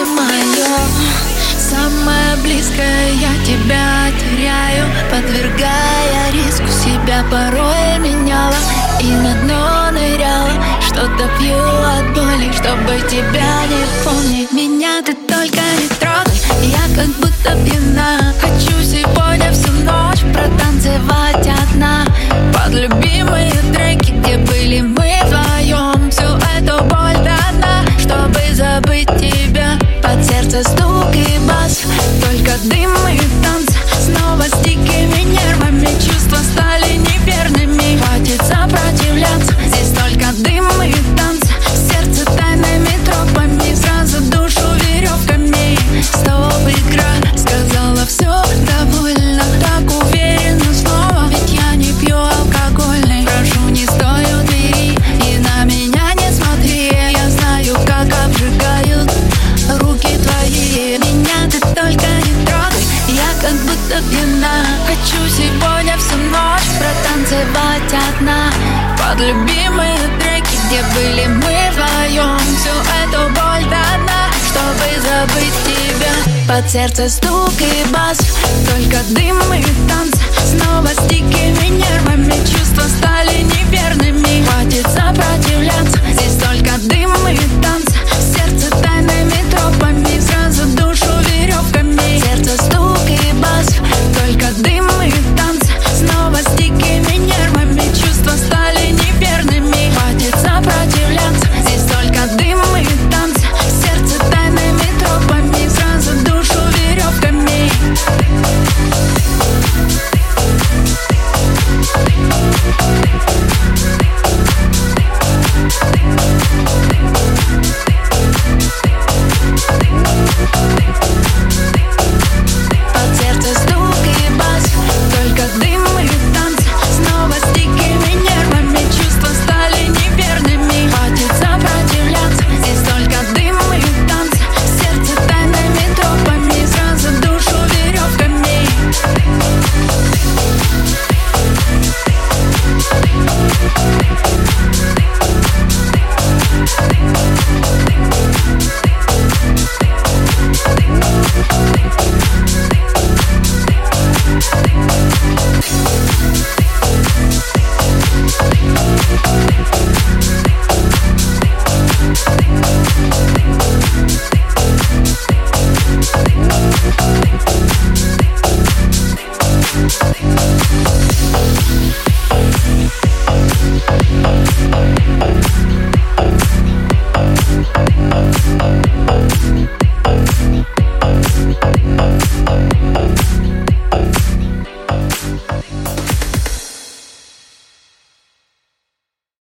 ты мое Самое близкое я тебя теряю Подвергая риску. Себя порой меняла И на дно ныряла. Что-то пью от боли Чтобы тебя не помнить. Меня ты только не трогай. Я как будто пьяна пьяна Хочу сегодня всю ночь Протанцевать одна. Под любимые треки Где были мы вдвоем Всю эту боль до дна Чтобы забыть тебя. Под сердце стук и бас Только дым и танцы Снова